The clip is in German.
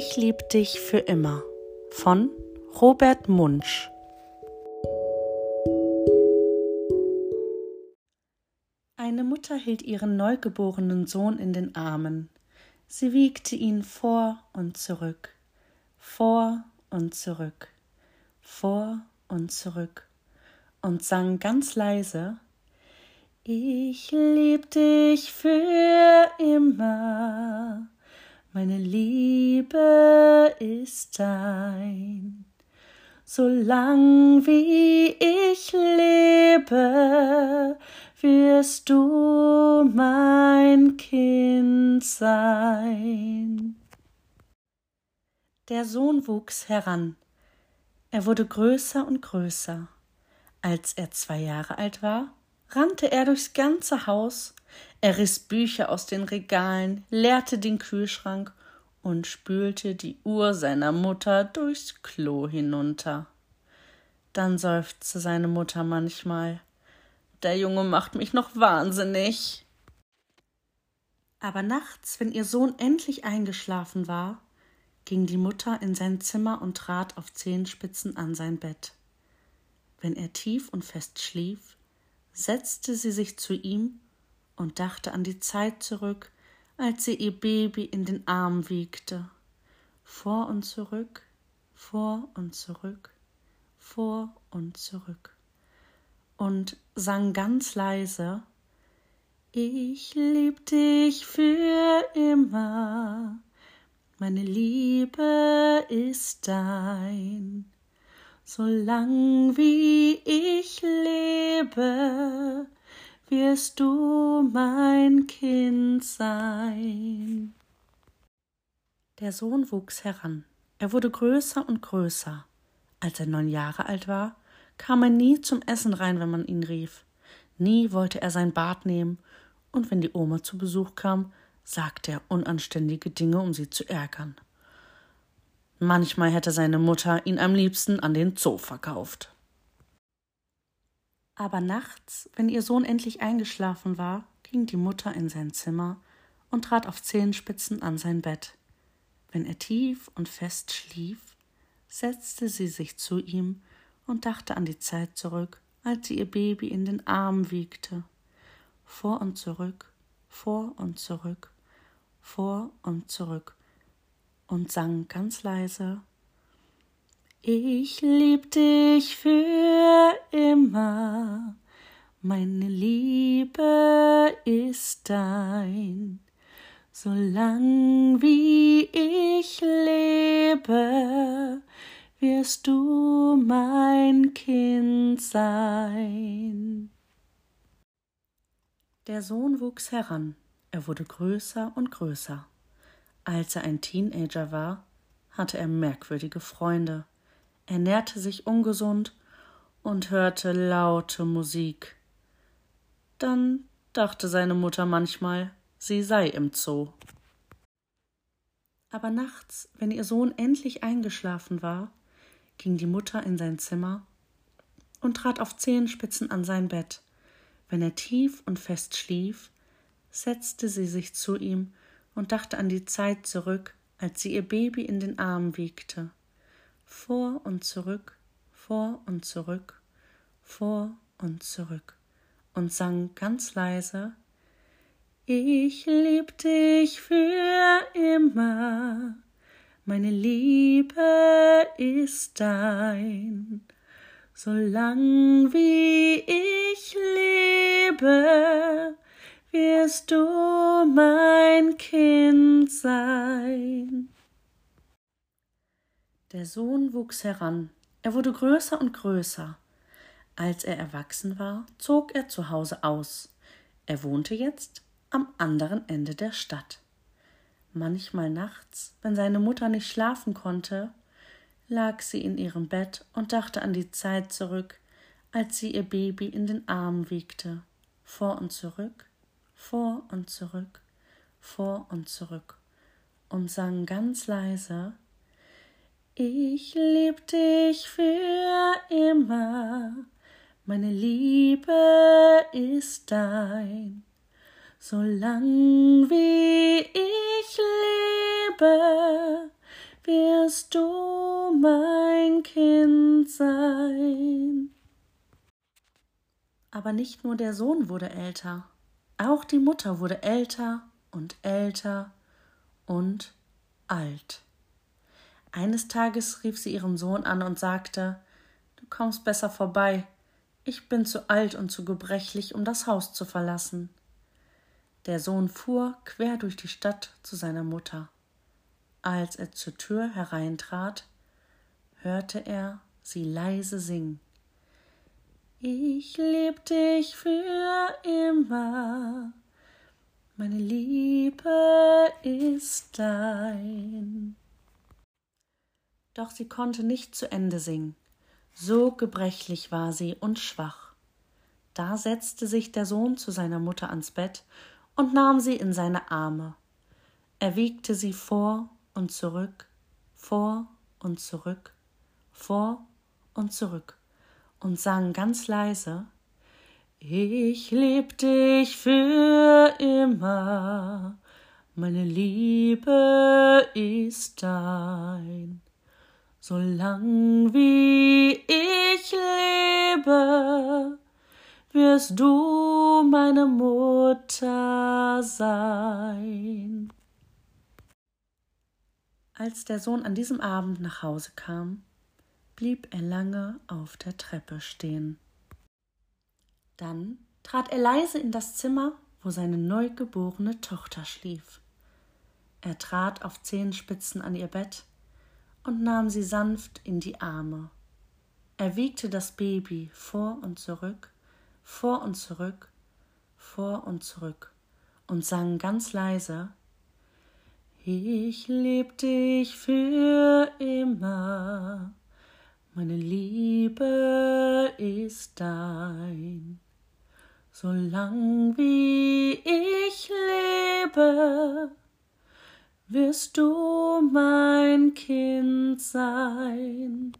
Ich lieb dich für immer. Von Robert Munsch. Eine Mutter hielt ihren neugeborenen Sohn in den Armen. Sie wiegte ihn vor und zurück, vor und zurück, vor und zurück. Und sang ganz leise. Ich lieb dich für immer, meine Liebe ist dein. Solang wie ich lebe, wirst du mein Kind sein. Der Sohn wuchs heran. Er wurde größer und größer. Als er zwei Jahre alt war, rannte er durchs ganze Haus, er riss Bücher aus den Regalen, leerte den Kühlschrank und spülte die Uhr seiner Mutter durchs Klo hinunter. Dann seufzte seine Mutter manchmal der Junge macht mich noch wahnsinnig. Aber nachts, wenn ihr Sohn endlich eingeschlafen war, ging die Mutter in sein Zimmer und trat auf Zehenspitzen an sein Bett. Wenn er tief und fest schlief, setzte sie sich zu ihm und dachte an die Zeit zurück, als sie ihr Baby in den Arm wiegte. Vor und zurück, vor und zurück, vor und zurück und sang ganz leise Ich lieb dich für immer, meine Liebe ist dein. Solang wie ich lebe, wirst du mein Kind sein. Der Sohn wuchs heran. Er wurde größer und größer. Als er neun Jahre alt war, kam er nie zum Essen rein, wenn man ihn rief. Nie wollte er sein Bad nehmen, und wenn die Oma zu Besuch kam, sagte er unanständige Dinge, um sie zu ärgern. Manchmal hätte seine Mutter ihn am liebsten an den Zoo verkauft. Aber nachts, wenn ihr Sohn endlich eingeschlafen war, ging die Mutter in sein Zimmer und trat auf Zehenspitzen an sein Bett. Wenn er tief und fest schlief, setzte sie sich zu ihm und dachte an die Zeit zurück, als sie ihr Baby in den Armen wiegte. Vor und zurück, vor und zurück, vor und zurück und sang ganz leise Ich lieb dich für immer, meine Liebe ist dein. Solang wie ich lebe, wirst du mein Kind sein. Der Sohn wuchs heran, er wurde größer und größer. Als er ein Teenager war, hatte er merkwürdige Freunde, ernährte sich ungesund und hörte laute Musik. Dann dachte seine Mutter manchmal, sie sei im Zoo. Aber nachts, wenn ihr Sohn endlich eingeschlafen war, ging die Mutter in sein Zimmer und trat auf Zehenspitzen an sein Bett. Wenn er tief und fest schlief, setzte sie sich zu ihm und dachte an die Zeit zurück, als sie ihr Baby in den Armen wiegte. Vor und zurück, vor und zurück, vor und zurück und sang ganz leise Ich lieb dich für immer, meine Liebe ist dein. Solang wie ich lebe, wirst du mein Kind sein. Der Sohn wuchs heran, er wurde größer und größer. Als er erwachsen war, zog er zu Hause aus. Er wohnte jetzt am anderen Ende der Stadt. Manchmal nachts, wenn seine Mutter nicht schlafen konnte, lag sie in ihrem Bett und dachte an die Zeit zurück, als sie ihr Baby in den Armen wiegte, vor und zurück, vor und zurück, vor und zurück, und sang ganz leise Ich lieb dich für immer, meine Liebe ist dein. Solang wie ich lebe, wirst du mein Kind sein. Aber nicht nur der Sohn wurde älter, auch die Mutter wurde älter und älter und alt. Eines Tages rief sie ihren Sohn an und sagte Du kommst besser vorbei, ich bin zu alt und zu gebrechlich, um das Haus zu verlassen. Der Sohn fuhr quer durch die Stadt zu seiner Mutter. Als er zur Tür hereintrat, hörte er sie leise singen. Ich lieb dich für immer, meine Liebe ist dein. Doch sie konnte nicht zu Ende singen, so gebrechlich war sie und schwach. Da setzte sich der Sohn zu seiner Mutter ans Bett und nahm sie in seine Arme. Er wiegte sie vor und zurück, vor und zurück, vor und zurück und sang ganz leise Ich lieb dich für immer, meine Liebe ist dein. Solang wie ich lebe, wirst du meine Mutter sein. Als der Sohn an diesem Abend nach Hause kam, blieb er lange auf der Treppe stehen. Dann trat er leise in das Zimmer, wo seine neugeborene Tochter schlief. Er trat auf Zehenspitzen an ihr Bett und nahm sie sanft in die Arme. Er wiegte das Baby vor und zurück, vor und zurück, vor und zurück und sang ganz leise Ich lieb dich für immer, meine Liebe ist dein. Solang wie ich lebe, wirst du mein Kind sein.